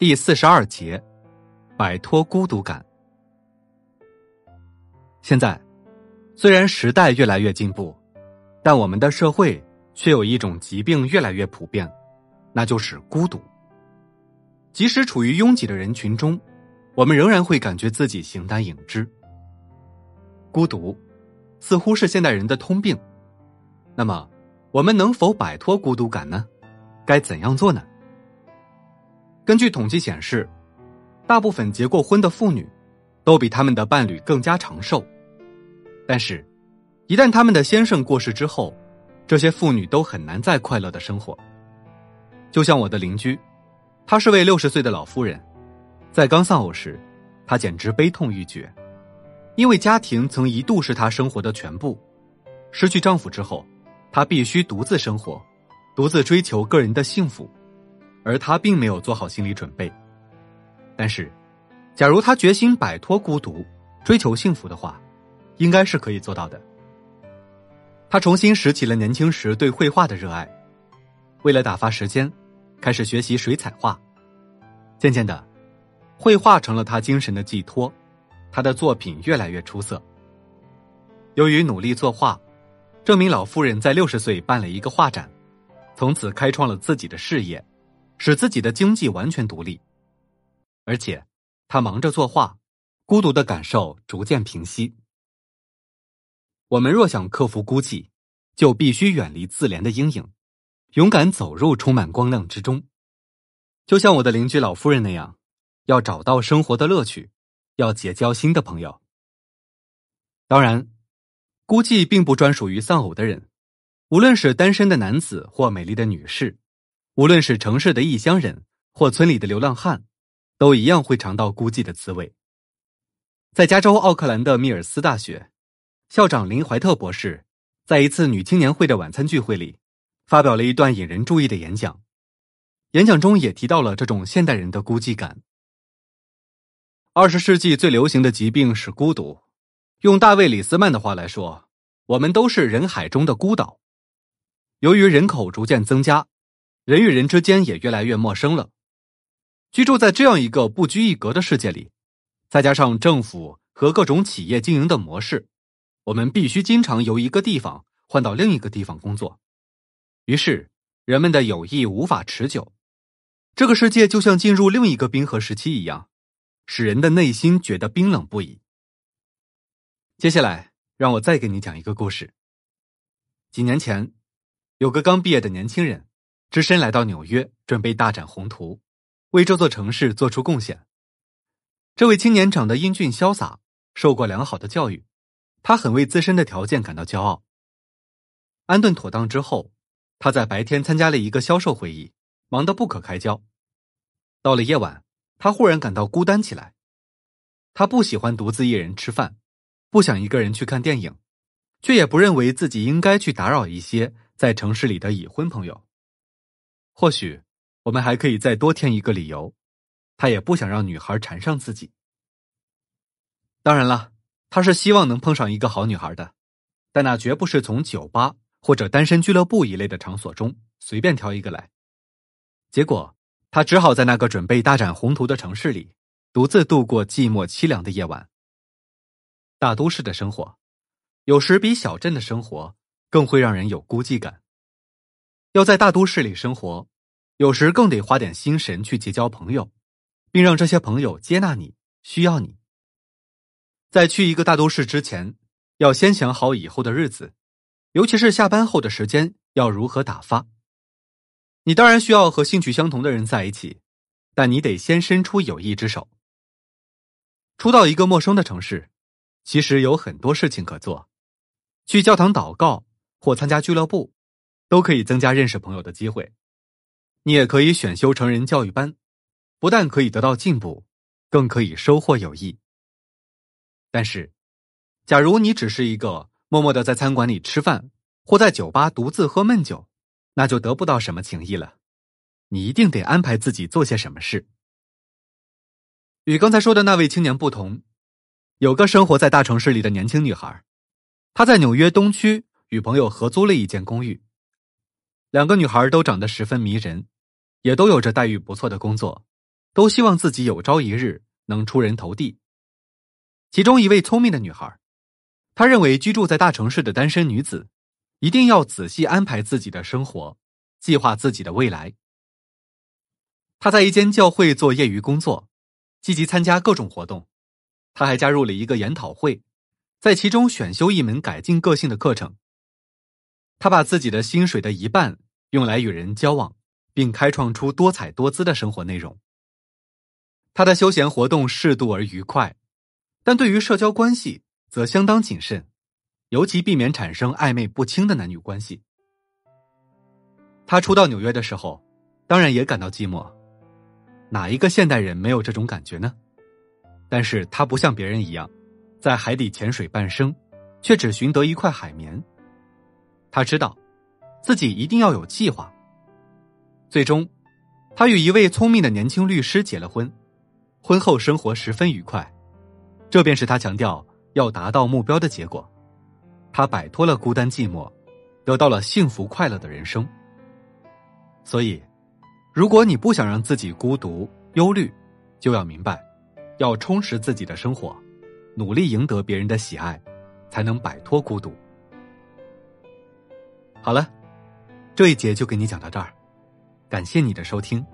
第四十二节，摆脱孤独感。现在，虽然时代越来越进步，但我们的社会却有一种疾病越来越普遍，那就是孤独。即使处于拥挤的人群中，我们仍然会感觉自己形单影只。孤独，似乎是现代人的通病。那么，我们能否摆脱孤独感呢？该怎样做呢？根据统计显示，大部分结过婚的妇女都比他们的伴侣更加长寿。但是，一旦他们的先生过世之后，这些妇女都很难再快乐的生活。就像我的邻居，她是位六十岁的老妇人，在刚丧偶时，她简直悲痛欲绝，因为家庭曾一度是她生活的全部。失去丈夫之后，她必须独自生活，独自追求个人的幸福。而他并没有做好心理准备。但是，假如他决心摆脱孤独，追求幸福的话，应该是可以做到的。他重新拾起了年轻时对绘画的热爱，为了打发时间，开始学习水彩画。渐渐的，绘画成了他精神的寄托，他的作品越来越出色。由于努力作画，这名老妇人在六十岁办了一个画展，从此开创了自己的事业。使自己的经济完全独立，而且他忙着作画，孤独的感受逐渐平息。我们若想克服孤寂，就必须远离自怜的阴影，勇敢走入充满光亮之中。就像我的邻居老夫人那样，要找到生活的乐趣，要结交新的朋友。当然，孤寂并不专属于丧偶的人，无论是单身的男子或美丽的女士。无论是城市的异乡人或村里的流浪汉，都一样会尝到孤寂的滋味。在加州奥克兰的密尔斯大学，校长林怀特博士在一次女青年会的晚餐聚会里，发表了一段引人注意的演讲。演讲中也提到了这种现代人的孤寂感。二十世纪最流行的疾病是孤独。用大卫·李斯曼的话来说，我们都是人海中的孤岛。由于人口逐渐增加。人与人之间也越来越陌生了。居住在这样一个不拘一格的世界里，再加上政府和各种企业经营的模式，我们必须经常由一个地方换到另一个地方工作。于是，人们的友谊无法持久。这个世界就像进入另一个冰河时期一样，使人的内心觉得冰冷不已。接下来，让我再给你讲一个故事。几年前，有个刚毕业的年轻人。只身来到纽约，准备大展宏图，为这座城市做出贡献。这位青年长得英俊潇洒，受过良好的教育，他很为自身的条件感到骄傲。安顿妥当之后，他在白天参加了一个销售会议，忙得不可开交。到了夜晚，他忽然感到孤单起来。他不喜欢独自一人吃饭，不想一个人去看电影，却也不认为自己应该去打扰一些在城市里的已婚朋友。或许，我们还可以再多添一个理由，他也不想让女孩缠上自己。当然了，他是希望能碰上一个好女孩的，但那绝不是从酒吧或者单身俱乐部一类的场所中随便挑一个来。结果，他只好在那个准备大展宏图的城市里，独自度过寂寞凄凉的夜晚。大都市的生活，有时比小镇的生活更会让人有孤寂感。要在大都市里生活。有时更得花点心神去结交朋友，并让这些朋友接纳你、需要你。在去一个大都市之前，要先想好以后的日子，尤其是下班后的时间要如何打发。你当然需要和兴趣相同的人在一起，但你得先伸出友谊之手。初到一个陌生的城市，其实有很多事情可做，去教堂祷告或参加俱乐部，都可以增加认识朋友的机会。你也可以选修成人教育班，不但可以得到进步，更可以收获友谊。但是，假如你只是一个默默的在餐馆里吃饭，或在酒吧独自喝闷酒，那就得不到什么情谊了。你一定得安排自己做些什么事。与刚才说的那位青年不同，有个生活在大城市里的年轻女孩，她在纽约东区与朋友合租了一间公寓。两个女孩都长得十分迷人，也都有着待遇不错的工作，都希望自己有朝一日能出人头地。其中一位聪明的女孩，她认为居住在大城市的单身女子，一定要仔细安排自己的生活，计划自己的未来。她在一间教会做业余工作，积极参加各种活动。她还加入了一个研讨会，在其中选修一门改进个性的课程。他把自己的薪水的一半用来与人交往，并开创出多彩多姿的生活内容。他的休闲活动适度而愉快，但对于社交关系则相当谨慎，尤其避免产生暧昧不清的男女关系。他初到纽约的时候，当然也感到寂寞，哪一个现代人没有这种感觉呢？但是他不像别人一样，在海底潜水半生，却只寻得一块海绵。他知道，自己一定要有计划。最终，他与一位聪明的年轻律师结了婚。婚后生活十分愉快，这便是他强调要达到目标的结果。他摆脱了孤单寂寞，得到了幸福快乐的人生。所以，如果你不想让自己孤独忧虑，就要明白，要充实自己的生活，努力赢得别人的喜爱，才能摆脱孤独。好了，这一节就给你讲到这儿，感谢你的收听。